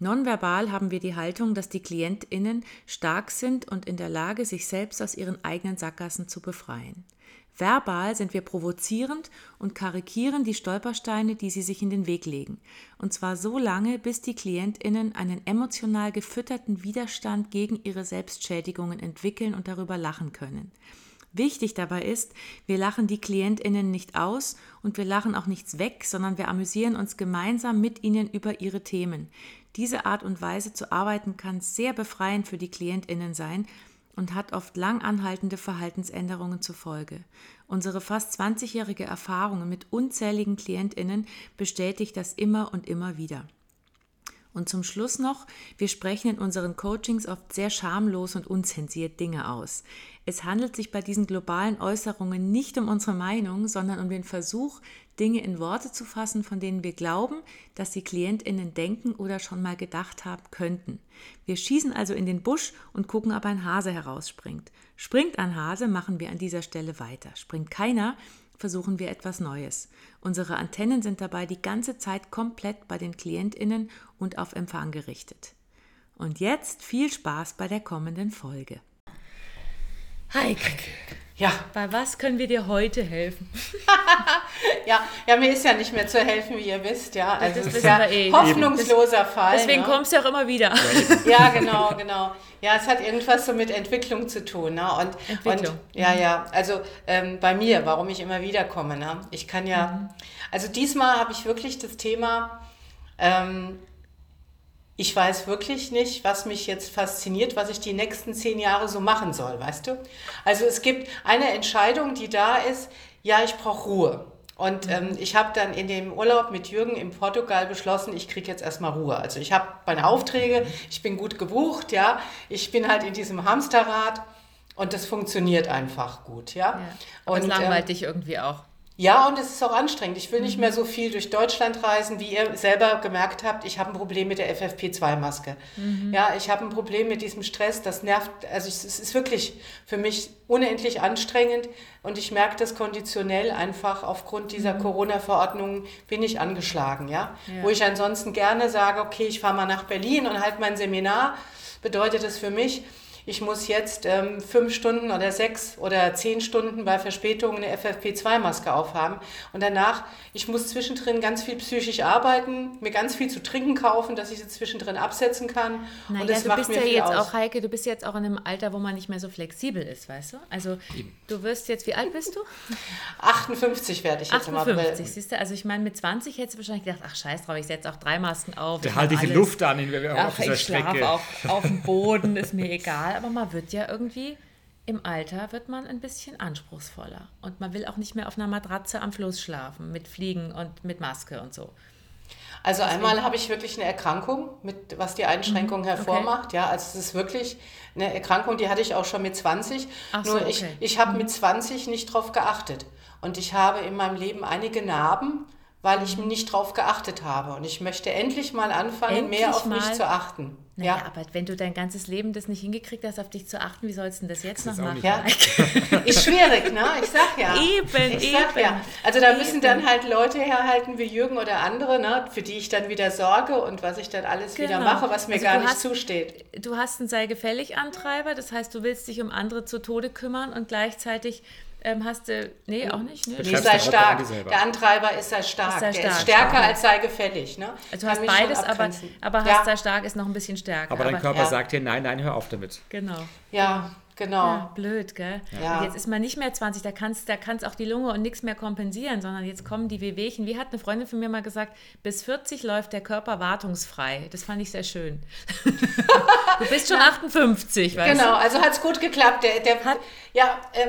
Nonverbal haben wir die Haltung, dass die KlientInnen stark sind und in der Lage, sich selbst aus ihren eigenen Sackgassen zu befreien. Verbal sind wir provozierend und karikieren die Stolpersteine, die sie sich in den Weg legen. Und zwar so lange, bis die KlientInnen einen emotional gefütterten Widerstand gegen ihre Selbstschädigungen entwickeln und darüber lachen können. Wichtig dabei ist, wir lachen die KlientInnen nicht aus und wir lachen auch nichts weg, sondern wir amüsieren uns gemeinsam mit ihnen über ihre Themen. Diese Art und Weise zu arbeiten kann sehr befreiend für die KlientInnen sein und hat oft lang anhaltende Verhaltensänderungen zur Folge. Unsere fast 20-jährige Erfahrung mit unzähligen KlientInnen bestätigt das immer und immer wieder. Und zum Schluss noch, wir sprechen in unseren Coachings oft sehr schamlos und unzensiert Dinge aus. Es handelt sich bei diesen globalen Äußerungen nicht um unsere Meinung, sondern um den Versuch, Dinge in Worte zu fassen, von denen wir glauben, dass die Klientinnen denken oder schon mal gedacht haben könnten. Wir schießen also in den Busch und gucken, ob ein Hase herausspringt. Springt ein Hase, machen wir an dieser Stelle weiter. Springt keiner, versuchen wir etwas Neues. Unsere Antennen sind dabei die ganze Zeit komplett bei den Klientinnen und auf Empfang gerichtet. Und jetzt viel Spaß bei der kommenden Folge. Heike, ja. Bei was können wir dir heute helfen? ja, ja, mir ist ja nicht mehr zu helfen, wie ihr wisst, ja. Also das ist ja eh. hoffnungsloser Fall. Deswegen ne? kommst du auch immer wieder. ja, genau, genau. Ja, es hat irgendwas so mit Entwicklung zu tun. Ne? Und, Entwicklung. Und, ja, mhm. ja. Also ähm, bei mir, warum ich immer wieder komme. Ne? Ich kann ja, mhm. also diesmal habe ich wirklich das Thema, ähm, ich weiß wirklich nicht, was mich jetzt fasziniert, was ich die nächsten zehn Jahre so machen soll, weißt du? Also es gibt eine Entscheidung, die da ist, ja, ich brauche Ruhe. Und ähm, ich habe dann in dem Urlaub mit Jürgen in Portugal beschlossen, ich kriege jetzt erstmal Ruhe. Also ich habe meine Aufträge, ich bin gut gebucht, ja. Ich bin halt in diesem Hamsterrad und das funktioniert einfach gut, ja. ja. Und, es langweilt ähm, dich irgendwie auch. Ja, und es ist auch anstrengend. Ich will nicht mehr so viel durch Deutschland reisen, wie ihr selber gemerkt habt. Ich habe ein Problem mit der FFP2-Maske. Mhm. Ja, ich habe ein Problem mit diesem Stress. Das nervt. Also es ist wirklich für mich unendlich anstrengend. Und ich merke das konditionell einfach aufgrund dieser mhm. Corona-Verordnung bin ich angeschlagen. Ja? ja? wo ich ansonsten gerne sage, okay, ich fahre mal nach Berlin und halte mein Seminar. Bedeutet das für mich, ich muss jetzt ähm, fünf Stunden oder sechs oder zehn Stunden bei Verspätungen eine FFP2-Maske aufhaben. Und danach, ich muss zwischendrin ganz viel psychisch arbeiten, mir ganz viel zu trinken kaufen, dass ich sie zwischendrin absetzen kann. Naja, und das du macht bist mir ja jetzt aus. auch, Heike, du bist jetzt auch in einem Alter, wo man nicht mehr so flexibel ist, weißt du? Also du wirst jetzt, wie alt bist du? 58 werde ich jetzt 58, im April. siehst du? Also ich meine, mit 20 hättest du wahrscheinlich gedacht, ach scheiß drauf, ich setze auch drei Masken auf. Da halte ich die Luft an, in, auf ach, dieser ich Strecke. Auf, auf dem Boden, ist mir egal aber man wird ja irgendwie im Alter wird man ein bisschen anspruchsvoller und man will auch nicht mehr auf einer Matratze am Fluss schlafen mit Fliegen und mit Maske und so. Also einmal habe ich wirklich eine Erkrankung, mit, was die Einschränkung mhm, hervormacht. Okay. Ja, also es ist wirklich eine Erkrankung, die hatte ich auch schon mit 20. Ach Nur so, okay. ich, ich habe mhm. mit 20 nicht drauf geachtet. Und ich habe in meinem Leben einige Narben, weil ich nicht drauf geachtet habe. Und ich möchte endlich mal anfangen, endlich mehr auf mal. mich zu achten. Naja, ja. aber wenn du dein ganzes Leben das nicht hingekriegt hast, auf dich zu achten, wie sollst du denn das jetzt das noch machen? Ja. ist schwierig, ne? Ich sag ja. Eben, ich sag eben. Ja. Also da eben. müssen dann halt Leute herhalten wie Jürgen oder andere, ne? für die ich dann wieder sorge und was ich dann alles genau. wieder mache, was mir also gar nicht hast, zusteht. Du hast einen Sei gefällig Antreiber, das heißt, du willst dich um andere zu Tode kümmern und gleichzeitig ähm, hast du, nee, auch nicht. Ne? Nee, sei stark. Der Antreiber ist sei stark. Ist sei stark. Der ist stärker stark. als sei gefällig. Ne? Also du hast beides, aber, aber ja. hast sei stark ist noch ein bisschen stärker. Aber dein aber, Körper ja. sagt dir, nein, nein, hör auf damit. Genau. Ja, Genau. Ja, blöd, gell? Ja. Jetzt ist man nicht mehr 20, da kannst da kann's auch die Lunge und nichts mehr kompensieren, sondern jetzt kommen die Wehwehchen. Wie hat eine Freundin von mir mal gesagt, bis 40 läuft der Körper wartungsfrei. Das fand ich sehr schön. du bist schon 58, weißt Genau, du? also hat es gut geklappt. Der, der, Hat- ja, ähm,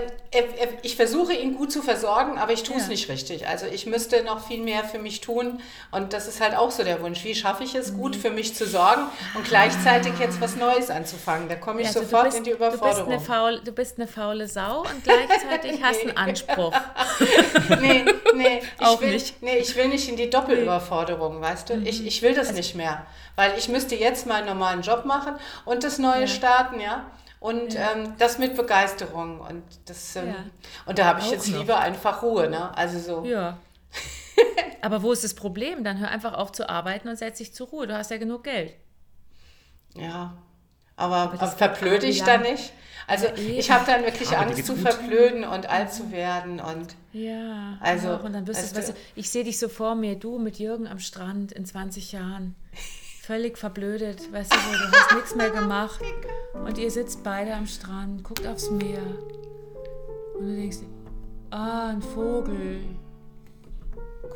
ich versuche ihn gut zu versorgen, aber ich tue es Ja. nicht richtig. Also ich müsste noch viel mehr für mich tun und das ist halt auch so der Wunsch. Wie schaffe ich es, Mhm. gut für mich zu sorgen und gleichzeitig jetzt was Neues anzufangen? Da komme ich Also sofort bist, in die Überforderung. Eine faul, du bist eine faule Sau und gleichzeitig hast einen Anspruch. nee, nee, ich Auch will, nicht. Nee, ich will nicht in die Doppelüberforderung, weißt du? Mhm. Ich, ich will das nicht mehr. Weil ich müsste jetzt meinen normalen Job machen und das Neue starten, ja. Und ähm, das mit Begeisterung. Und, das, ähm, Ja. und da habe ich Auch jetzt noch. lieber einfach Ruhe, ne? Also so. Ja. Aber wo ist das Problem? Dann hör einfach auf zu arbeiten und setz dich zur Ruhe. Du hast ja genug Geld. Ja. Aber, aber das- verblöde ich Ja. da nicht? Also Ja, ich habe dann wirklich Aber dir Angst zu gut. verblöden und alt zu werden. Und Ja, Also, auch. und dann wirst weißt du, weißt du- ich sehe dich so vor mir, du mit Jürgen am Strand in 20 Jahren, völlig verblödet, weißt du, du hast nichts mehr gemacht und ihr sitzt beide am Strand, guckt aufs Meer und du denkst, ah, ein Vogel,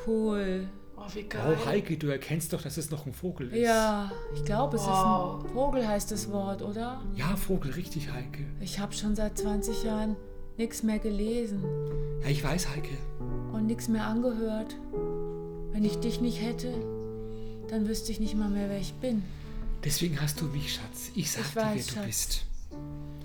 cool. Oh, wie geil. Oh, Heike, du erkennst doch, dass es noch ein Vogel ist. Ja, ich glaube, es Wow. ist ein Vogel heißt das Wort, oder? Ja, Vogel, richtig, Heike. Ich habe schon seit 20 Jahren nichts mehr gelesen Ja, ich weiß, Heike. und nichts mehr angehört. Wenn ich dich nicht hätte, dann wüsste ich nicht mal mehr, wer ich bin. Deswegen hast du mich, Schatz. Ich sag Ich dir, wer weiß, du Schatz. bist.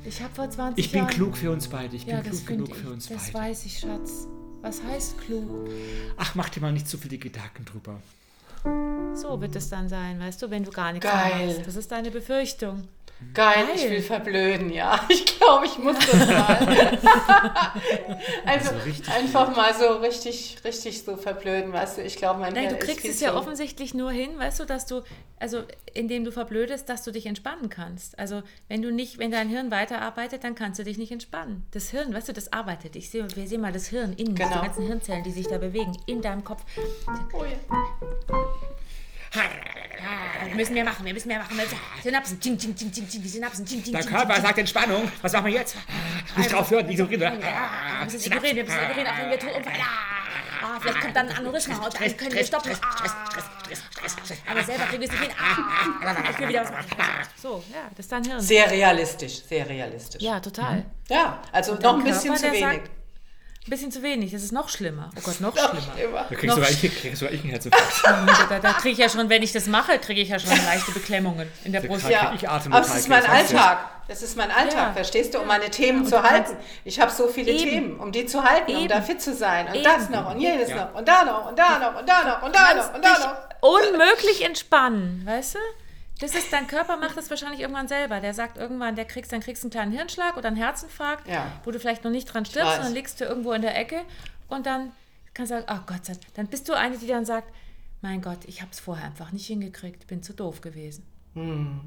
Ich habe vor 20 Ich bin Jahren... klug für uns beide. Ich Ja, bin das klug genug finde für ich. uns Das beide. weiß ich, Schatz. Was heißt klug? Ach, mach dir mal nicht so viele Gedanken drüber. So wird es dann sein, weißt du, wenn du gar nichts Geil. mehr hast. Das ist deine Befürchtung. Geil, ich Geil. will verblöden, ja. Ich glaube, ich muss das mal. also Also richtig einfach mal so richtig, richtig so verblöden, weißt du. Ich glaube, mein Nein, Hirn du kriegst es ja zu- offensichtlich nur hin, weißt du, dass du, also indem du verblödest, dass du dich entspannen kannst. Also wenn du nicht, wenn dein Hirn weiterarbeitet, dann kannst du dich nicht entspannen. Das Hirn, weißt du, das arbeitet. Ich sehe, wir sehen mal das Hirn innen, Genau. die ganzen Hirnzellen, die sich da bewegen, in deinem Kopf. Oh ja. Wir müssen mehr machen, wir müssen mehr machen. Synapsen, ting, ting, ting, ting, ting, die Synapsen, ting, ting, Der Körper sagt Entspannung. Was machen wir jetzt? Nicht drauf hören, ignorieren. Ah, wir müssen ignorieren, wir müssen ignorieren, auch wenn wir tot umfallen. Ah, vielleicht kommt dann ein Aneurysma und dann können wir stoppen. Ah, aber selber kriegen wir es nicht hin. Ich will wieder was machen. So, ja, das ist dein Hirn. Sehr realistisch, sehr realistisch. Ja, total. Ja, also noch ein bisschen zu wenig. Ein bisschen zu wenig, das ist noch schlimmer. Oh Gott, noch Noch schlimmer. schlimmer. Da kriegst du eigentlich, kriegst du eigentlich einen Herzinfarkt. Da, da kriege ich ja schon, wenn ich das mache, kriege ich ja schon leichte Beklemmungen in der Brust. Ja. Ja, Ich atme aber es ist mein Alltag. Das ist mein Alltag, Ja. verstehst du? Um meine Themen Und zu halten. Ich habe so viele Eben. Themen, um die zu halten, um Eben. da fit zu sein. Und Eben. das noch und jenes Ja. noch und da noch und da noch und da noch und da noch und da noch. unmöglich entspannen, weißt du? Das ist, dein Körper macht das wahrscheinlich irgendwann selber. Der sagt irgendwann, der kriegst, dann kriegst du einen kleinen Hirnschlag oder einen Herzinfarkt, Ja. wo du vielleicht noch nicht dran stirbst, dann liegst du irgendwo in der Ecke und dann kannst du sagen, ach Gott sei Dank. Dann bist du eine, die dann sagt, mein Gott, ich habe es vorher einfach nicht hingekriegt, bin zu doof gewesen. Hm.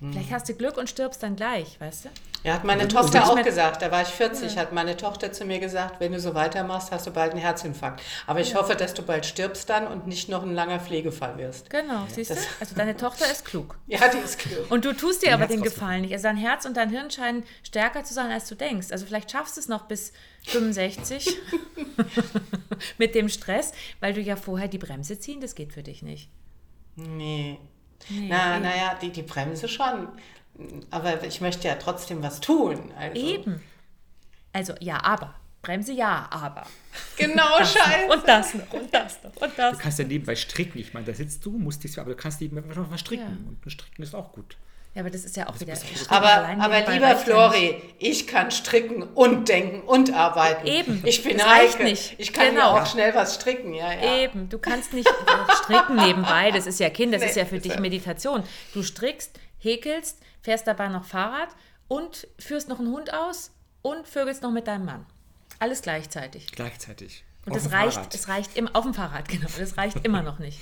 Vielleicht hast du Glück und stirbst dann gleich, weißt du? Ja, hat meine du Tochter auch gesagt, da war ich 40, hat meine Tochter zu mir gesagt, wenn du so weitermachst, hast du bald einen Herzinfarkt. Aber ich hoffe, dass du bald stirbst dann und nicht noch ein langer Pflegefall wirst. Genau, siehst du? das- Also deine Tochter ist klug. Ja, die ist klug. Und du tust dir aber Herz den Gefallen nicht. Also dein Herz und dein Hirn scheinen stärker zu sein, als du denkst. Also vielleicht schaffst du es noch bis 65 mit dem Stress, weil du ja vorher die Bremse ziehen, das geht für dich nicht. Nee. Nee, Na, naja, die, die Bremse schon. Aber ich möchte ja trotzdem was tun. Also. Eben. Also ja, aber. Bremse ja, aber. Genau, scheiße. Und das noch und das noch und das. Du kannst ja nebenbei stricken. Ich meine, da sitzt du, musst dich, aber du kannst nebenbei noch was stricken. Ja. Und ein Stricken ist auch gut. Ja, aber das ist ja auch wieder. Aber, aber lieber Flori, ich kann stricken und denken und arbeiten. Eben. Ich bin Das Heike. nicht. Ich kann Genau. auch schnell was stricken. Ja, ja. Eben, du kannst nicht stricken nebenbei, das ist ja Kind, das Nee, ist ja für ist dich ja- Meditation. Du strickst, häkelst, fährst dabei noch Fahrrad und führst noch einen Hund aus und vögelst noch mit deinem Mann. Alles gleichzeitig. Gleichzeitig. Und Auf das reicht, Fahrrad. es reicht immer auf dem Fahrrad, genau. Das reicht immer noch nicht.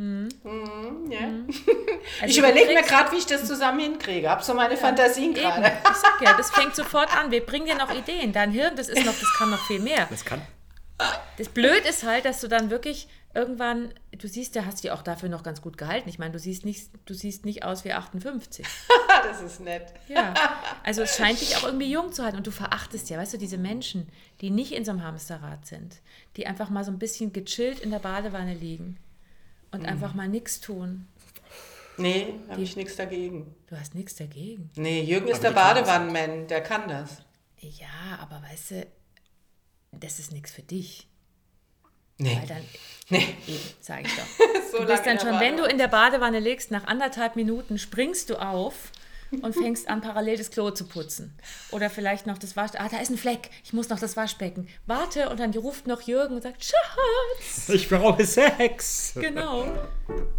Ja. Also ich du überlege mir gerade, wie ich das zusammen hinkriege. Hab so meine Fantasien Eben, gerade. ich sag ja, das fängt sofort an. Wir bringen dir noch Ideen. Dein Hirn, das ist noch, das kann noch viel mehr. Das kann. Das Blöd ist halt, dass du dann wirklich irgendwann, du siehst, da hast du dich auch dafür noch ganz gut gehalten. Ich meine, du siehst nicht, du siehst nicht aus wie 58. das ist nett. Ja. Also es scheint dich auch irgendwie jung zu halten und du verachtest ja, weißt du, diese Menschen, die nicht in so einem Hamsterrad sind, die einfach mal so ein bisschen gechillt in der Badewanne liegen und einfach mal nichts tun. Nee, habe ich nichts dagegen. Du hast nichts dagegen. Nee, Jürgen ist Aber der die können Badewannenmann, der kann das. Ja, aber weißt du, das ist nichts für dich. Nee. Weil dann, Nee. eben, sag ich doch. So Du bist dann der schon, wenn du in der Badewanne liegst, nach anderthalb Minuten springst du auf und fängst an, parallel das Klo zu putzen. Oder vielleicht noch das Wasch... Ah, da ist ein Fleck. Ich muss noch das Waschbecken. Warte und dann ruft noch Jürgen und sagt, Schatz. Ich brauche Sex. Genau.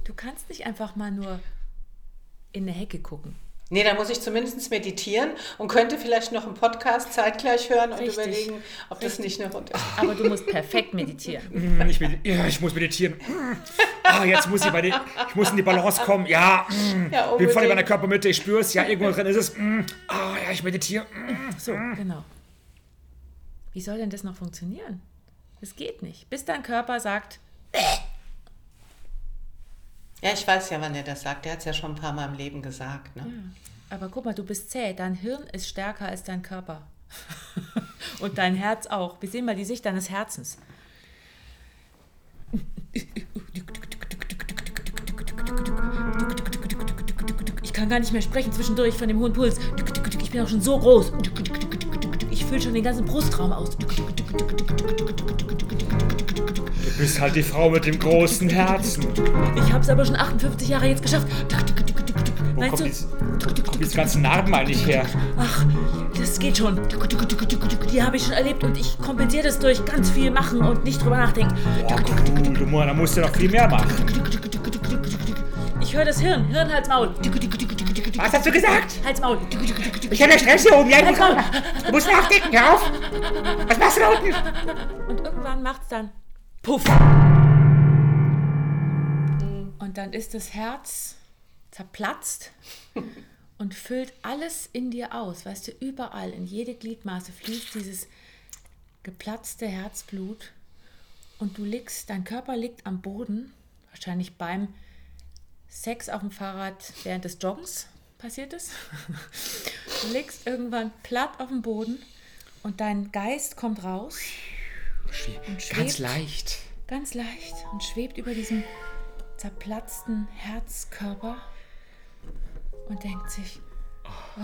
Du kannst nicht einfach mal nur in eine Hecke gucken. Nee, da muss ich zumindest meditieren und könnte vielleicht noch einen Podcast zeitgleich hören und Richtig. überlegen, ob das nicht eine Runde ist. Aber du musst perfekt meditieren. Mm, Ich, will, ja, ich muss meditieren. Mm. Ah, jetzt muss ich, bei die, ich muss in die Balance kommen. Ja, mm. Ja, bin voll in meiner Körpermitte, ich spüre es. Ja, irgendwo drin ist es. Ah, ja, ich meditiere. So, genau. Wie soll denn das noch funktionieren? Das geht nicht. Bis dein Körper sagt, Ja, ich weiß ja, wann er das sagt. Der hat es ja schon ein paar Mal im Leben gesagt. Ne? aber guck mal, du bist zäh. Dein Hirn ist stärker als dein Körper. Und dein Herz auch. Wir sehen mal die Sicht deines Herzens. Ich kann gar nicht mehr sprechen zwischendurch von dem hohen Puls. Ich bin auch schon so groß. Ich fülle schon den ganzen Brustraum aus. Du bist halt die Frau mit dem großen Herzen. Ich habe es aber schon 58 Jahre jetzt geschafft. Wo Meinst kommen du? diese, wo kommen diese ganzen Narben eigentlich her? Ach, das geht schon. Die habe ich schon erlebt und ich kompensiere das durch ganz viel machen und nicht drüber nachdenken. Boah, cool, du da musst du noch viel mehr machen. Ich höre das Hirn. Hirn, Hals, Maul. Was hast du gesagt? Hals, Maul. Ich habe Stress hier oben. Ja, Hals, Maul. du musst nachdenken, hör auf. Was machst du da unten? Und irgendwann macht's dann Puff. Und dann ist das Herz zerplatzt und füllt alles in dir aus. Weißt du, überall, in jede Gliedmaße fließt dieses geplatzte Herzblut. Und du liegst, dein Körper liegt am Boden, wahrscheinlich beim Sex auf dem Fahrrad während des Joggens passiert es. Du liegst irgendwann platt auf dem Boden und dein Geist kommt raus Ganz schwebt. leicht. ganz leicht und schwebt über diesem zerplatzten Herzkörper und denkt sich, oh,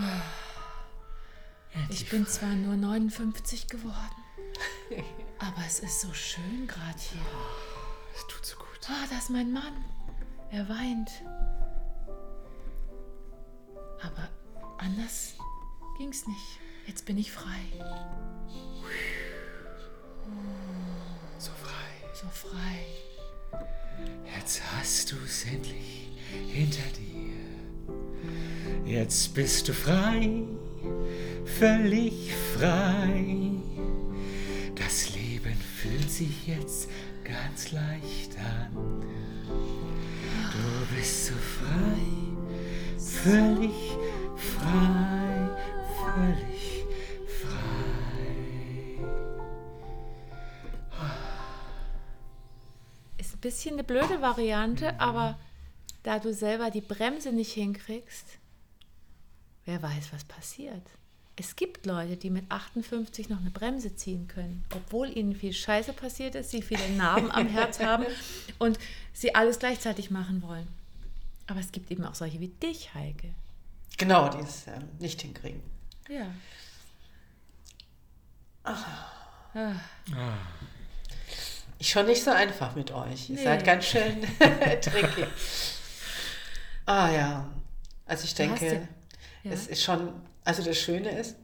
ich bin zwar nur 59 geworden, aber es ist so schön gerade hier. Das tut so gut. Ah, da ist mein Mann. Er weint. Aber anders ging's nicht. Jetzt bin ich frei. So frei. So frei. Jetzt hast du es endlich hinter dir. Jetzt bist du frei, völlig frei. Das Leben fühlt sich jetzt ganz leicht an. Du bist so frei, völlig frei, bisschen eine blöde Variante, aber da du selber die Bremse nicht hinkriegst, wer weiß, was passiert. Es gibt Leute, die mit 58 noch eine Bremse ziehen können, obwohl ihnen viel Scheiße passiert ist, sie viele Narben am Herz haben und sie alles gleichzeitig machen wollen. Aber es gibt eben auch solche wie dich, Heike. Genau, die es ähm, nicht hinkriegen. Ja. Ist schon nicht so einfach mit euch. Ihr Nee. seid ganz schön tricky. Ah ja. Also ich Du denke, ja- es ist schon, also das Schöne ist,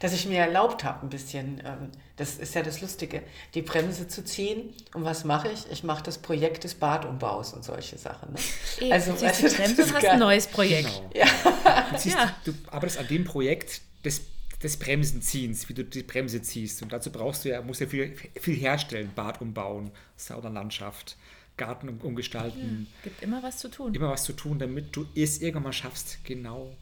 dass ich mir erlaubt habe, ein bisschen, ähm, das ist ja das Lustige, die Bremse zu ziehen. Und was mache ich? Ich mache das Projekt des Badumbaus und solche Sachen. Ne? Eben, Also, ziehst weißt die du, Bremse ist und hast ein neues Projekt. Genau. Du, siehst, Ja. du arbeitest an dem Projekt des, des Bremsenziehens, wie du die Bremse ziehst. Und dazu brauchst du ja, musst ja viel, viel herstellen, Bad umbauen, Saunalandschaft, Garten um, umgestalten. Gibt immer was zu tun. Immer was zu tun, damit du es irgendwann mal schaffst, genau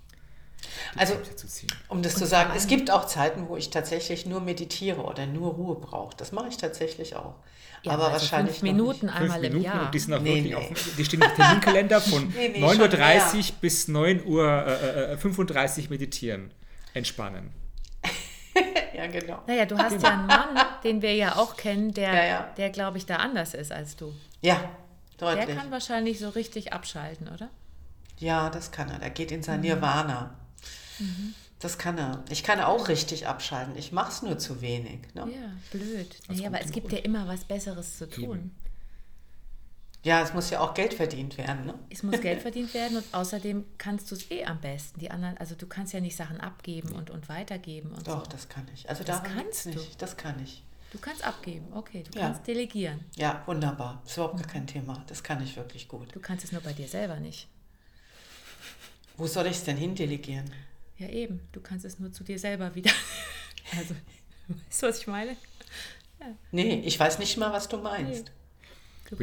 die Also, Bremse zu ziehen. Um das Und zu sagen, es gibt auch Zeiten, wo ich tatsächlich nur meditiere oder nur Ruhe brauche. Das mache ich tatsächlich auch. Ja, aber also wahrscheinlich fünf noch Minuten Nicht. Fünf einmal im Minuten Jahr. und die sind auch Nee, wirklich nee. auf, die stehen im Terminkalender von Nee, nee, 9.30 Uhr bis 9.35 Uhr äh, äh, 35 meditieren. Entspannen. Ja, genau. Naja, du hast ja einen Mann, den wir ja auch kennen, der, Ja, ja. der glaube ich, da anders ist als du. Ja, Der deutlich. kann wahrscheinlich so richtig abschalten, oder? Ja, das kann er. Der geht in Mhm. sein Nirvana. Das kann er. Ich kann auch richtig abschalten. Ich mache es nur zu wenig. Ne? Ja, blöd. Naja, aber es gibt ja immer was Besseres zu tun. Eben. Ja, es muss ja auch Geld verdient werden. Ne? Es muss Geld verdient werden und außerdem kannst du es eh am besten. Die anderen, also du kannst ja nicht Sachen abgeben und, und weitergeben und Doch, so. das kann ich. Also Das kannst du. nicht. Das kann ich. Du kannst abgeben, okay, du Ja. kannst delegieren. Ja, wunderbar. Ist überhaupt gar kein Thema. Das kann ich wirklich gut. Du kannst es nur bei dir selber nicht. Wo soll ich es denn hindelegieren? Ja, eben. Du kannst es nur zu dir selber wieder. Also, weißt du, was ich meine? Nee, ich weiß nicht mal, was du meinst. Du,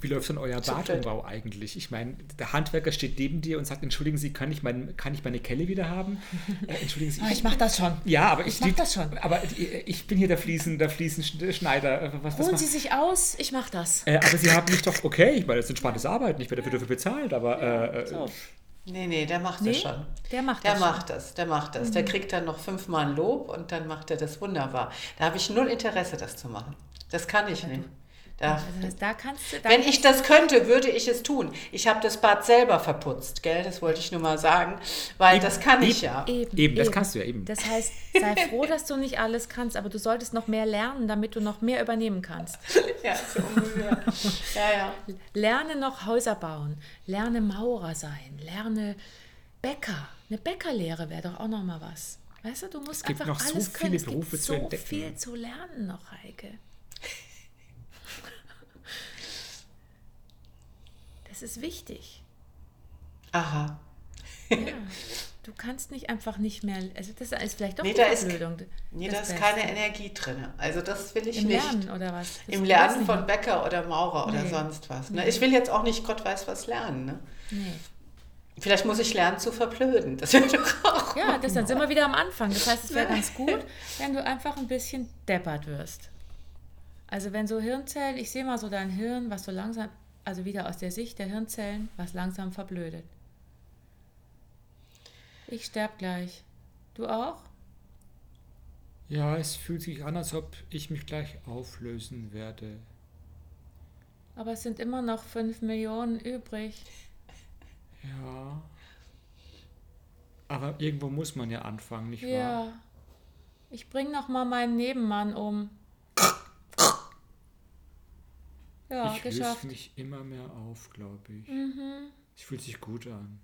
Wie, läuft denn euer Badumbau eigentlich? Ich meine, der Handwerker steht neben dir und sagt, entschuldigen Sie, kann ich, mein, kann ich meine Kelle wieder haben? Äh, entschuldigen Sie, Ah, ich mach das schon. Ja, aber ich, Ich mach das schon. Aber ich bin hier der Fliesen, der Fliesenschneider. Äh, Was, was Holen macht- Sie sich aus, ich mach das. äh, aber Sie haben mich doch, okay, ich meine, das ist entspanntes Arbeiten, ich werde dafür bezahlt, aber äh, So. Nee, nee, der macht Nee, das schon. der macht Der das macht das, der macht das. Der kriegt dann noch fünfmal Lob und dann macht er das wunderbar. Da habe ich null Interesse, das zu machen. Das kann ich nicht. Da, Also das, da kannst du. Da wenn ich das könnte, würde ich es tun. Ich habe das Bad selber verputzt, gell? Das wollte ich nur mal sagen, weil Eben, das kann ich eben. ja. Eben, Eben, das kannst du ja eben. Das heißt, sei froh, dass du nicht alles kannst, aber du solltest noch mehr lernen, damit du noch mehr übernehmen kannst. Ja, so ungefähr. ja, ja. Lerne noch Häuser bauen, lerne Maurer sein, lerne Bäcker. Eine Bäckerlehre wäre doch auch noch mal was. Weißt du, du musst Es gibt einfach noch so alles viele können. Es Berufe gibt zu so entdecken. viel zu lernen noch, Heike. Das ist wichtig. Aha. Ja. Du kannst nicht einfach nicht mehr. Also das ist vielleicht doch Nee, ist- Verblödung. Nee, da ist keine Energie drin. Also das will ich Im nicht. Lernen oder was? Das Im Lernen von Bäcker oder Maurer oder Nee. sonst was. Ne? Ich will jetzt auch nicht Gott weiß was lernen. Ne? Nee. Vielleicht muss ich lernen zu verblöden. Das wäre doch auch. Ja, das dann sind wir wieder am Anfang. Das heißt, es wäre ganz gut, wenn du einfach ein bisschen deppert wirst. Also wenn so Hirnzellen, ich sehe mal so dein Hirn, was so langsam, also wieder aus der Sicht der Hirnzellen, was langsam verblödet. Ich sterb gleich. Du auch? Ja, es fühlt sich an, als ob ich mich gleich auflösen werde. Aber es sind immer noch 5 Millionen übrig. Ja. Aber irgendwo muss man ja anfangen, nicht wahr? Ja. Ich bring noch mal meinen Nebenmann um. Ja, ich geschafft. löse mich immer mehr auf, glaube ich. Mhm. Es fühlt sich gut an.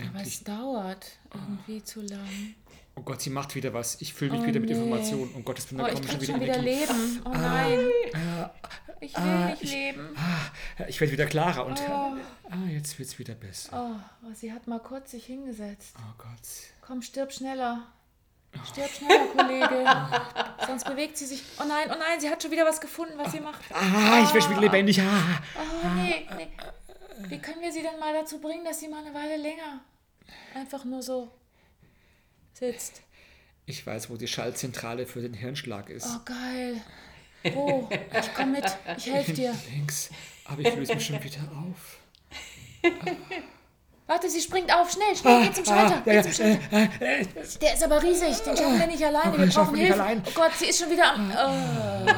Aber Endlich. es dauert irgendwie zu lang. Oh Gott, sie macht wieder was. Ich fülle mich Oh wieder mit nee. Informationen. Um Gottes Willen, Oh, da ich kommt schon wieder schon wieder Energie. Leben. Oh nein. Äh, Ich will ah, nicht ich- leben. ah, ich werde wieder klarer und Oh. ah, jetzt wird es wieder besser. Oh, oh, sie hat mal kurz sich hingesetzt. Oh Gott. Komm, stirb schneller. Stirb schneller, Kollege. Sonst bewegt sie sich. Oh nein, oh nein, sie hat schon wieder was gefunden, was sie macht. Ah, ich werde schon wieder lebendig. Ah. Oh nee, nee. Wie können wir sie denn mal dazu bringen, dass sie mal eine Weile länger einfach nur so sitzt? Ich weiß, wo die Schaltzentrale für den Hirnschlag ist. Oh, geil. Wo? Ich komm mit. Ich helfe dir. Links. Aber ich löse mich schon wieder auf. Warte, sie springt auf. Schnell, schnell, geh zum Schalter. Ja, Geh zum Schalter. äh, äh, Der ist aber riesig, den schaffen wir nicht alleine. Oh, Wir brauchen Hilfe. allein. Oh Gott, sie ist schon wieder am. Oh.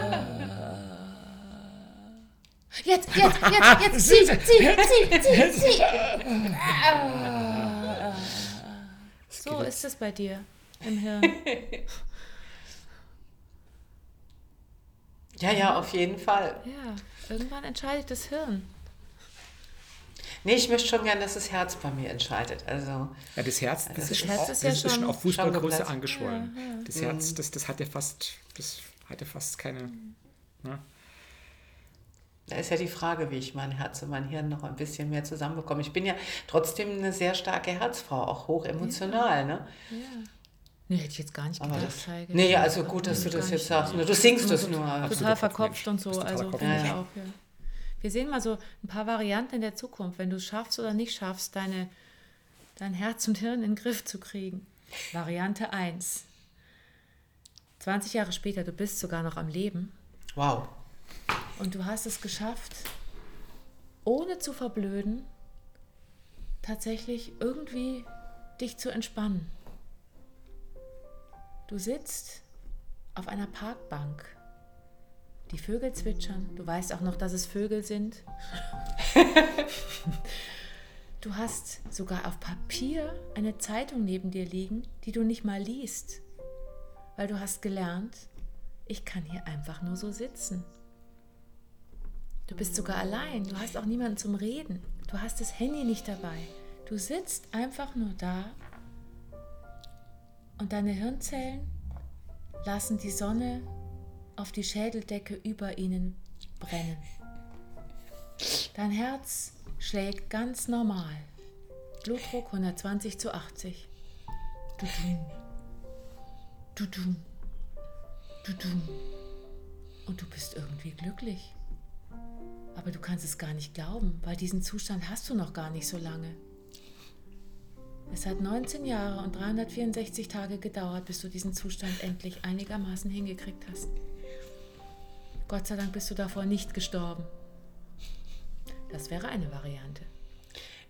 Jetzt, jetzt, jetzt, jetzt, zieh, zieh, zieh, zieh, zieh. Ah. So ist es bei dir im Hirn. Ja, ja, auf jeden Fall. Ja, irgendwann entscheidet das Hirn. Nee, ich möchte schon gern, dass das Herz bei mir entscheidet. Also, Ja, das Herz, das, Das ist, schon Herz auf, ist das ja ist schon schon- auf Fußballgröße schon geplatzt. angeschwollen. Das Herz, das, das hat ja fast, das hat ja fast keine. Ne? da ist ja die Frage, wie ich mein Herz und mein Hirn noch ein bisschen mehr zusammenbekomme. Ich bin ja trotzdem eine sehr starke Herzfrau, auch hoch emotional. Ne? Ja. Nee, hätte ich jetzt gar nicht Aber gedacht, das, Heike. nee, also gut, dass du das jetzt sagst. Du singst es nur. Total verkopft und so. Also Ja, ja. auch, ja. Wir sehen mal so ein paar Varianten in der Zukunft, wenn du es schaffst oder nicht schaffst, deine, dein Herz und Hirn in den Griff zu kriegen. Variante 1. 20 Jahre später, du bist sogar noch am Leben Wow. und du hast es geschafft, ohne zu verblöden, tatsächlich irgendwie dich zu entspannen. Du sitzt auf einer Parkbank. Die Vögel zwitschern. Du weißt auch noch, dass es Vögel sind. Du hast sogar auf Papier eine Zeitung neben dir liegen, die du nicht mal liest, weil du hast gelernt, ich kann hier einfach nur so sitzen. Du bist sogar allein, du hast auch niemanden zum Reden, du hast das Handy nicht dabei. Du sitzt einfach nur da und deine Hirnzellen lassen die Sonne auf die Schädeldecke über ihnen brennen. Dein Herz schlägt ganz normal. Blutdruck 120 zu 80. Dudum. Dudum. Dudum. Und du bist irgendwie glücklich. Aber du kannst es gar nicht glauben, weil diesen Zustand hast du noch gar nicht so lange. Es hat 19 Jahre und 364 Tage gedauert, bis du diesen Zustand endlich einigermaßen hingekriegt hast. Gott sei Dank bist du davor nicht gestorben. Das wäre eine Variante.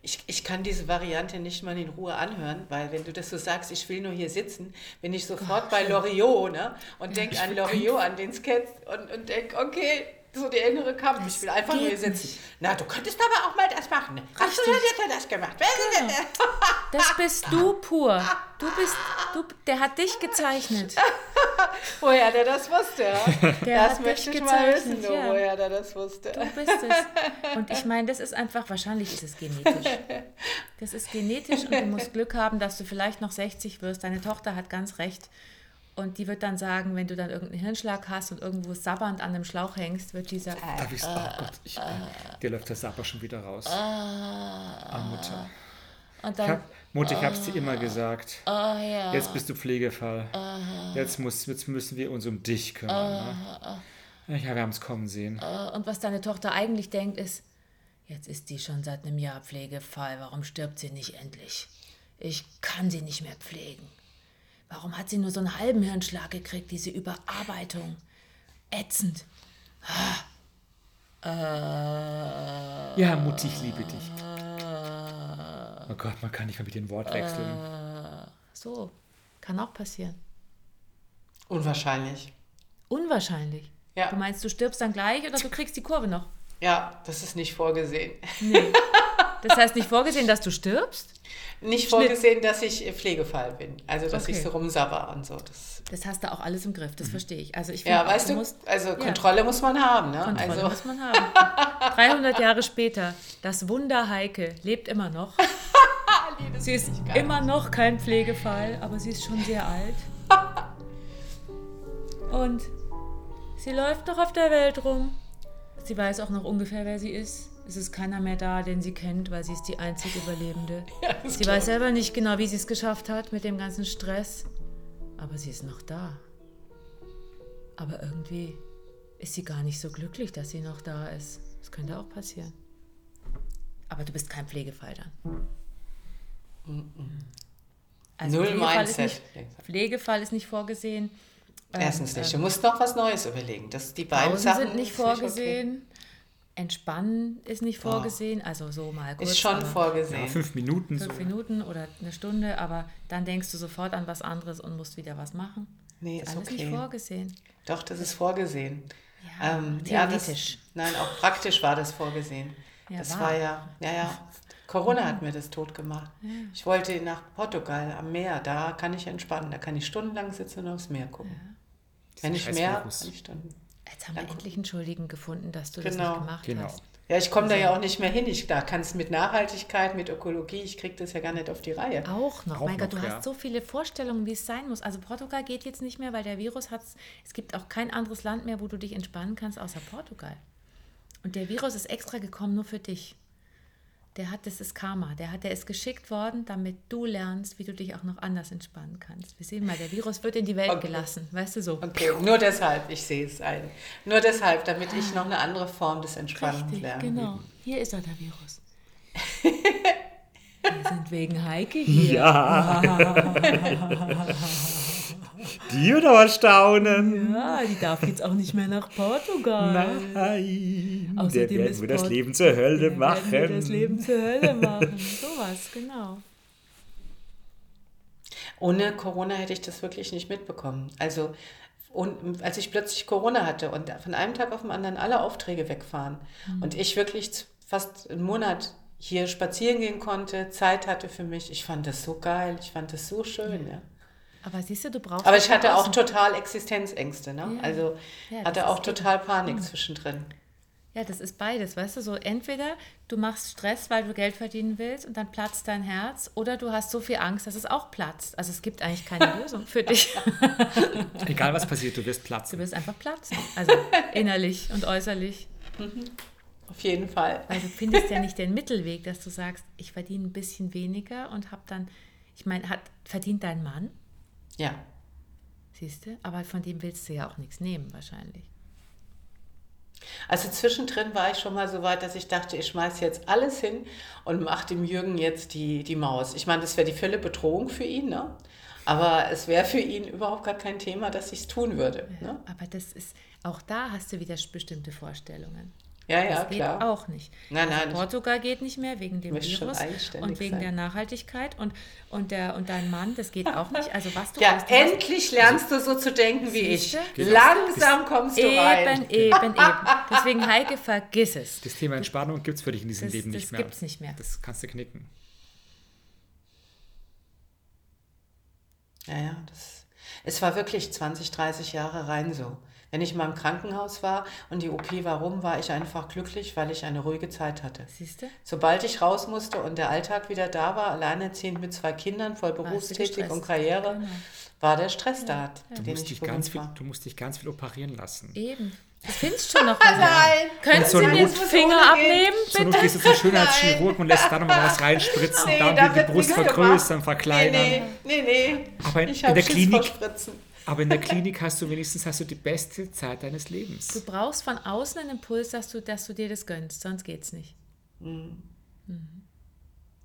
Ich, ich kann diese Variante nicht mal in Ruhe anhören, weil wenn du das so sagst, ich will nur hier sitzen, bin ich sofort bei Loriot ne? und denke an Loriot, an den Sketch und, und denke, okay, so der innere Kampf, ich will einfach nur hier sitzen. Na, du könntest aber auch mal das machen. Hast du denn das gemacht? Genau. Das bist du pur. Du bist, du, der hat dich gezeichnet. Woher der das wusste, ja? Der das hat möchte ich mal wissen, ja. woher der das wusste. Du bist es. Und ich meine, das ist einfach, wahrscheinlich ist es genetisch. Das ist genetisch und du musst Glück haben, dass du vielleicht noch 60 wirst. Deine Tochter hat ganz recht. Und die wird dann sagen, wenn du dann irgendeinen Hirnschlag hast und irgendwo sabbernd an einem Schlauch hängst, wird die sagen, Darf ich's? Oh Gott, ich, äh, dir läuft der Sapper schon wieder raus. Ah, Mutter. und Ich dann, hab, Mutter, ich hab's dir immer gesagt. oh ja, Jetzt bist du Pflegefall. Jetzt, muss, jetzt müssen wir uns um dich kümmern. Ne? Ja, wir haben es kommen sehen. Äh, und was deine Tochter eigentlich denkt, ist, jetzt ist die schon seit einem Jahr Pflegefall, warum stirbt sie nicht endlich? Ich kann sie nicht mehr pflegen. Warum hat sie nur so einen halben Hirnschlag gekriegt, diese Überarbeitung? Ätzend. Ja, Mutti, ich liebe dich. Oh Gott, man kann nicht mal mit den Wort wechseln. So, kann auch passieren. Unwahrscheinlich. Unwahrscheinlich. Ja. Du meinst, du stirbst dann gleich oder du kriegst die Kurve noch? Ja, das ist nicht vorgesehen. Das heißt nicht vorgesehen, dass du stirbst? Nicht vorgesehen, dass ich Pflegefall bin. Also, dass Okay. ich so rumsabber und so. Das, Das hast du auch alles im Griff, das verstehe ich. Also ich ja, weißt du, musst also Kontrolle muss man haben. Ne? Kontrolle also, muss man haben. 300 Jahre später, das Wunder Heike lebt immer noch. Sie ist immer noch kein Pflegefall, aber sie ist schon sehr alt. Und sie läuft noch auf der Welt rum. Sie weiß auch noch ungefähr, wer sie ist. Es ist keiner mehr da, den sie kennt, weil sie ist die einzige Überlebende. Ja, sie weiß selber nicht genau, wie sie es geschafft hat mit dem ganzen Stress. Aber sie ist noch da. Aber irgendwie ist sie gar nicht so glücklich, dass sie noch da ist. Das könnte auch passieren. Aber du bist kein Pflegefall dann. Also Null Pflegefall ist Mindset. nicht, Pflegefall ist nicht vorgesehen. Ähm, Erstens nicht. Du musst noch was Neues überlegen. Das, die beiden Pausen Sachen sind nicht ist okay. Entspannen ist nicht vorgesehen. Also so mal kurz. Ist schon aber vorgesehen. Ja, fünf Minuten so. Fünf Minuten oder eine Stunde, aber dann denkst du sofort an was anderes und musst wieder was machen. Nee, Ist ist alles okay. nicht vorgesehen. Doch, das ist vorgesehen. Ja, ähm, ja, das, theoretisch. nein, auch praktisch war das vorgesehen. Ja, das war. war ja, ja, ja. Corona hat mir das tot gemacht. Ich wollte nach Portugal am Meer, da kann ich entspannen, da kann ich stundenlang sitzen und aufs Meer gucken. Wenn ich mehr, kann ich Stunden. Jetzt haben wir endlich einen Schuldigen gefunden, dass du das Genau. nicht gemacht Genau. hast. Ja, ich komme da ja auch nicht mehr hin. Ich da kann es mit Nachhaltigkeit, mit Ökologie, ich kriege das ja gar nicht auf die Reihe. Auch noch. Auch mein Gott, du ja. hast so viele Vorstellungen, wie es sein muss. Also Portugal geht jetzt nicht mehr, weil der Virus hat es gibt auch kein anderes Land mehr, wo du dich entspannen kannst, außer Portugal. Und der Virus ist extra gekommen nur für dich. Der hat, das ist Karma. Der, hat, der ist geschickt worden, damit du lernst, wie du dich auch noch anders entspannen kannst. Wir sehen mal, der Virus wird in die Welt Okay. gelassen. Weißt du so? Okay, nur deshalb, ich sehe es ein. Nur deshalb, damit ich noch eine andere Form des Entspannens Richtig, lerne. genau. Hier ist er, der Virus. Wir sind wegen Heike hier. Ja. die wird aber staunen. Ja, die darf jetzt auch nicht mehr nach Portugal. Nein. Außerdem der werden ist wir das Leben zur Hölle Der machen. werden wir das Leben zur Hölle machen. Sowas, genau. Ohne Corona hätte ich das wirklich nicht mitbekommen. Also, und als ich plötzlich Corona hatte und von einem Tag auf den anderen alle Aufträge wegfahren und ich wirklich fast einen Monat hier spazieren gehen konnte, Zeit hatte für mich, ich fand das so geil, ich fand das so schön. Ja. Aber siehst du, du brauchst. Aber ich hatte auch total Existenzängste. Ne? Ja. Also Ja, hatte auch ist eben- total Panik zwischendrin. Ja, das ist beides, weißt du, so entweder du machst Stress, weil du Geld verdienen willst und dann platzt dein Herz, oder du hast so viel Angst, dass es auch platzt. Also es gibt eigentlich keine Lösung für dich. Egal was passiert, du wirst Du platzen. wirst einfach platzen. Also innerlich und äußerlich. Auf jeden Fall. Weil du findest ja nicht den Mittelweg, dass du sagst, ich verdiene ein bisschen weniger und habe dann, ich meine, hat verdient dein Mann, Ja. siehst du, aber von dem willst du ja auch nichts nehmen wahrscheinlich. Also zwischendrin war ich schon mal so weit, dass ich dachte, ich schmeiß jetzt alles hin und mache dem Jürgen jetzt die, die Maus. Ich meine, das wäre die volle Bedrohung für ihn, ne? Aber es wäre für ihn überhaupt gar kein Thema, dass ich es tun würde. Ne? Aber das ist, auch da hast du wieder bestimmte Vorstellungen. Ja, ja, das geht klar. auch nicht. Nein, Also nein. Portugal geht nicht mehr wegen dem Virus und wegen sein. der Nachhaltigkeit und, und, der, und dein Mann, das geht auch nicht. Also was du Ja, hast, du hast endlich lernst du so zu denken wie ich. Genau. Langsam kommst du eben, rein. eben, eben. Deswegen Heike, vergiss es. Das Thema Entspannung gibt es für dich in diesem Das- Leben das nicht mehr. gibt's nicht mehr. Das kannst du knicken. Ja, ja, das, es war wirklich 20, 30 Jahre rein so. Wenn ich mal im Krankenhaus war und die OP war rum, war ich einfach glücklich, weil ich eine ruhige Zeit hatte. Siehst du? Sobald ich raus musste und der Alltag wieder da war, alleinerziehend mit zwei Kindern, voll du berufstätig und Karriere, Genau. war der Stress da, Du den musst, ich dich ganz viel, war. du musst dich ganz viel operieren lassen. Eben. Du findest schon noch was. Nein! Können so Sie Not- den Finger abnehmen, Zur Not bitte? gehst du zum Schönheitschirurg und lässt da nochmal was reinspritzen, Nee, da da die wird Brust nichts vergrößern, verkleinern. Nee, nee, nee, nee. Aber in- ich in habe der Schiss Klinik- vor Spritzen. Aber in der Klinik hast du wenigstens hast du die beste Zeit deines Du Lebens. brauchst von außen einen Impuls, dass du, dass du dir das gönnst, sonst geht's nicht.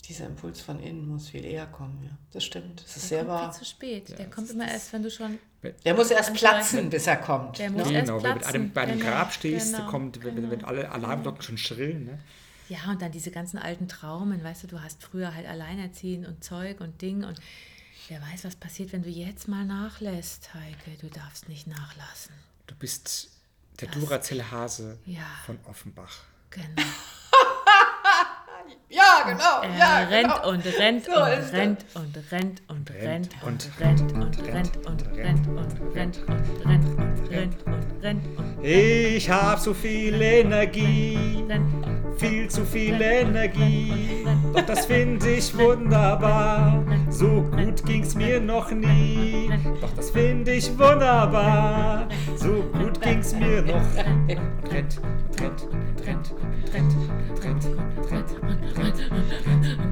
Dieser Impuls von innen muss viel eher kommen, ja. Das stimmt, das ist Der sehr kommt wahr. viel zu spät. Der Ja, kommt das immer erst, wenn du schon. Der muss erst platzen, bis er kommt. Der muss ne? erst Genau, wenn du platzen. bei dem Genau, Grab stehst, genau, kommt, wenn, wenn, wenn alle Alarmglocken schon schrillen. Ne? Ja, und dann diese ganzen alten Traumen, weißt du, du hast früher halt alleinerziehen und Zeug und Ding und wer weiß, was passiert, wenn du jetzt mal nachlässt, Heike. Du darfst nicht nachlassen. Du bist der Duracell-Hase Ja. von Offenbach. Genau. Ja, genau, Er ja, rennt genau. und rennt So und ist das. rennt und rennt und rennt Rennt und und rennt rennt und und rennt und rennt rennt und und rennt und rennt und rennt und rennt und Ich hab so viel Energie, rennt und viel zu viel Energie. Doch das finde ich wunderbar. So gut ging's mir noch nie. Doch das finde ich wunderbar. So gut ging's mir noch. Und rennt, und rennt, und rennt, und rennt, und rennt, und rennt, und rennt, und rennt.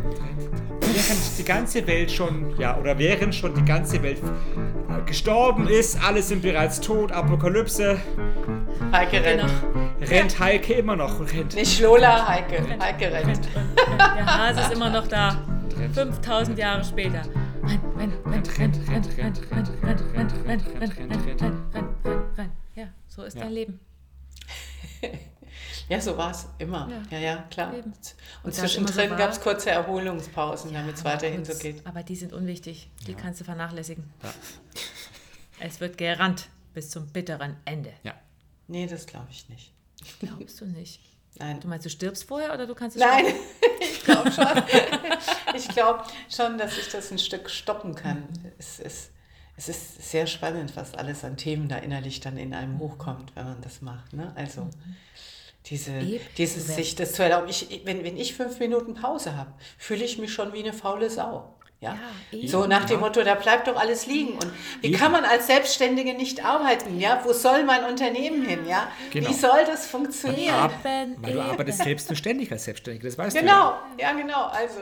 Während die ganze Welt schon, ja, oder während schon die ganze Welt äh, gestorben ist, alle sind bereits tot, Apokalypse. Heike rennt. Genau. rennt Heike immer noch rennt. Nicht Lola, Heike. Heike rennt. Der Hase ist immer noch da. 5000 Jahre später. Rennt, rennt, rennt, rennt, rennt, rennt, rennt, rennt, rennt, rennt, rennt, rennt, rennt, rennt, rennt, rennt. Ja, so ist dein Leben. Ja, so war es immer. Ja. Ja, klar. Und, zwischendrin gab es kurze Erholungspausen, damit es weiterhin so geht. Aber die sind unwichtig. Die kannst du vernachlässigen. Es wird gerannt bis zum bitteren Ende. Ja. Nee, das glaube ich nicht. Glaubst du nicht? Nein. Du meinst, du stirbst vorher oder du kannst es Nein, ich glaube schon. ich glaube schon, dass ich das ein Stück stoppen kann. Es ist, es ist sehr spannend, was alles an Themen da innerlich dann in einem hochkommt, wenn man das macht. Ne? Also diese, Eben. dieses sich das zu erlauben. Ich, wenn, wenn ich fünf Minuten Pause habe, fühle ich mich schon wie eine faule Sau. Ja. Ja, so nach dem Motto, da bleibt doch alles liegen. Und wie Eben. kann man als Selbstständige nicht arbeiten? Ja, wo soll mein Unternehmen hin? Ja, Genau. wie soll das funktionieren? Ab, Eben, weil du eben. arbeitest selbst und ständig als Selbstständige, das weißt du. Genau, ja genau. Also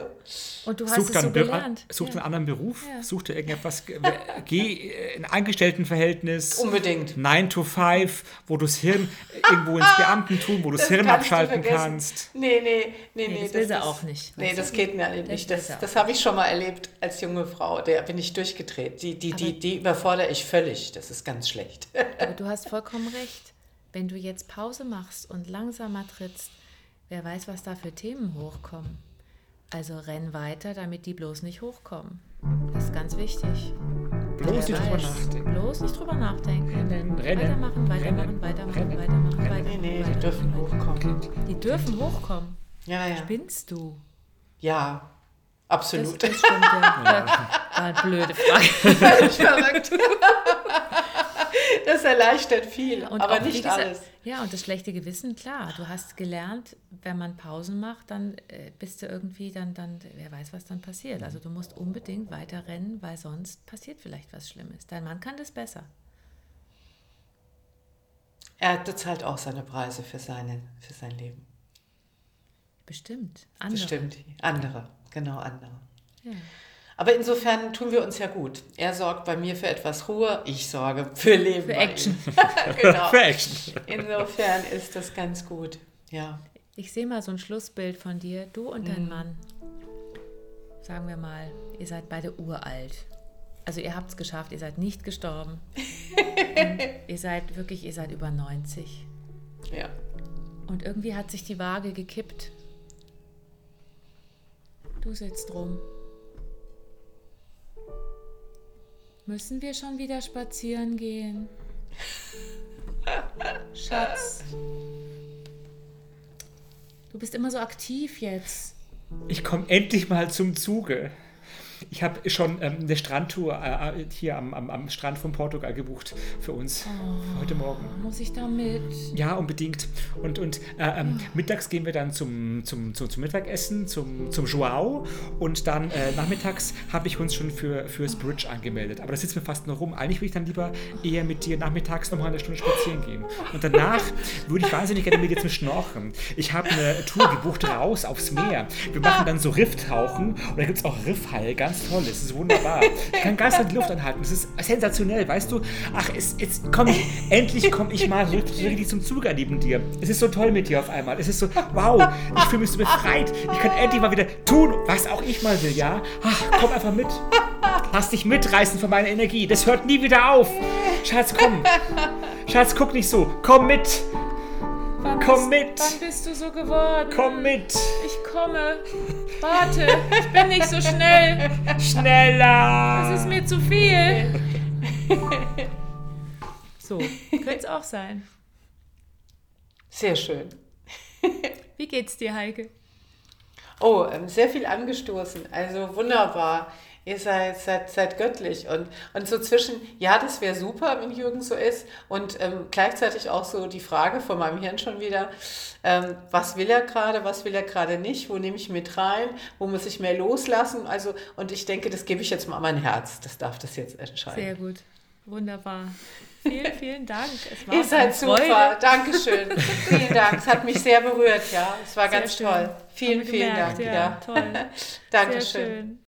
Und du Ja. hast Such es dann so gelernt. such ja. einen anderen Beruf, Ja. such dir irgendetwas, ge- geh äh, in ein Angestelltenverhältnis. unbedingt. 9 to 5, wo du das Hirn irgendwo ins Beamtentum, wo du das, Hirn abschalten kannst. Nee, nee, nee, nee. das will sie auch nicht, Nee, das geht mir nicht. Das, das habe ich schon mal erlebt als junge Frau. Der bin ich durchgedreht. Die, die, die, Aber- die überfordere ich völlig. Das ist ganz schlecht. Aber du hast vollkommen recht. Wenn du jetzt Pause machst und langsamer trittst, wer weiß, was da für Themen hochkommen. Also renn weiter, damit die bloß nicht hochkommen. Das ist ganz wichtig. Bloß nicht drüber nachdenken. Bloß nicht drüber nachdenken. Rennen, rennen, Weitermachen, weitermachen, rennen, weitermachen, rennen, weitermachen, rennen. weitermachen. Nee, nee, die dürfen hochkommen. Die dürfen hochkommen. Ja, ja. Spinnst du? Ja, absolut. das stimmt ja. War eine blöde Frage. Verrückt. Das erleichtert viel, Und aber nicht gesagt, alles. Ja, und das schlechte Gewissen, klar. Du hast gelernt, wenn man Pausen macht, dann äh, bist du irgendwie, dann, dann, wer weiß, was dann passiert. Also du musst unbedingt weiter rennen, weil sonst passiert vielleicht was Schlimmes. Dein Mann kann das besser. Er bezahlt auch seine Preise für, seine, für sein Leben. Bestimmt. Andere. Das stimmt. Andere, genau andere. Ja. Aber insofern tun wir uns ja gut. Er sorgt bei mir für etwas Ruhe, ich sorge für Leben. Für Action. genau. Für Action. Insofern ist das ganz gut. Ja. Ich sehe mal so ein Schlussbild von dir. Du und Mhm. dein Mann. Sagen wir mal, ihr seid beide uralt. Also ihr habt es geschafft, ihr seid nicht gestorben. und ihr seid wirklich, ihr seid über 90. ja. Und irgendwie hat sich die Waage gekippt. Du sitzt rum. Müssen wir schon wieder spazieren gehen? Schatz. Du bist immer so aktiv jetzt. Ich komme endlich mal zum Zuge. Ich habe schon ähm, eine Strandtour äh, hier am, am, am Strand von Portugal gebucht für uns für heute Morgen. Muss ich da mit? Ja, unbedingt. Und, und äh, ähm, mittags gehen wir dann zum, zum, zum, zum Mittagessen, zum, zum Joao. Und dann äh, nachmittags habe ich uns schon für, fürs Bridge angemeldet. Aber da sitzen wir fast noch rum. Eigentlich würde ich dann lieber eher mit dir nachmittags nochmal eine Stunde spazieren gehen. Und danach würde ich wahnsinnig gerne mit dir zum Schnorcheln. Ich habe eine Tour gebucht raus aufs Meer. Wir machen dann so Rifftauchen. Und da gibt es auch Riffhaie. Ganz toll. Das ist wunderbar. Ich kann ganz die Luft anhalten. Das ist sensationell, weißt du? Ach, es, jetzt komm ich, endlich komme ich mal richtig, richtig zum Zuge neben dir. Es ist so toll mit dir auf einmal. Es ist so, wow, ich fühle mich so befreit. Ich kann endlich mal wieder tun, was auch ich mal will, ja? Ach, komm einfach mit. Lass dich mitreißen von meiner Energie. Das hört nie wieder auf. Schatz, komm. Schatz, guck nicht so. Komm mit. Komm bist, mit. Wann bist du so geworden? Komm mit. Ich komme. Warte, ich bin nicht so schnell. Schneller. Das ist mir zu viel. So, könnte es auch sein. Sehr schön. Wie geht's dir, Heike? Oh, ähm, sehr viel angestoßen. Also wunderbar. Ihr seid, seid, seid göttlich. Und, und so zwischen, ja, das wäre super, wenn Jürgen so ist. Und ähm, gleichzeitig auch so die Frage von meinem Hirn schon wieder, ähm, was will er gerade, was will er gerade nicht, wo nehme ich mit rein, wo muss ich mehr loslassen. Also, und ich denke, das gebe ich jetzt mal an mein Herz. Das darf das jetzt entscheiden. Sehr gut. Wunderbar. Vielen, vielen Dank. Es war Ihr seid super. Freude. Dankeschön. vielen Dank. Es hat mich sehr berührt, ja. Es war Sehr ganz schön. toll. Vielen, vielen gemerkt, Dank. Ja, Ja. toll. Sehr Dankeschön. schön.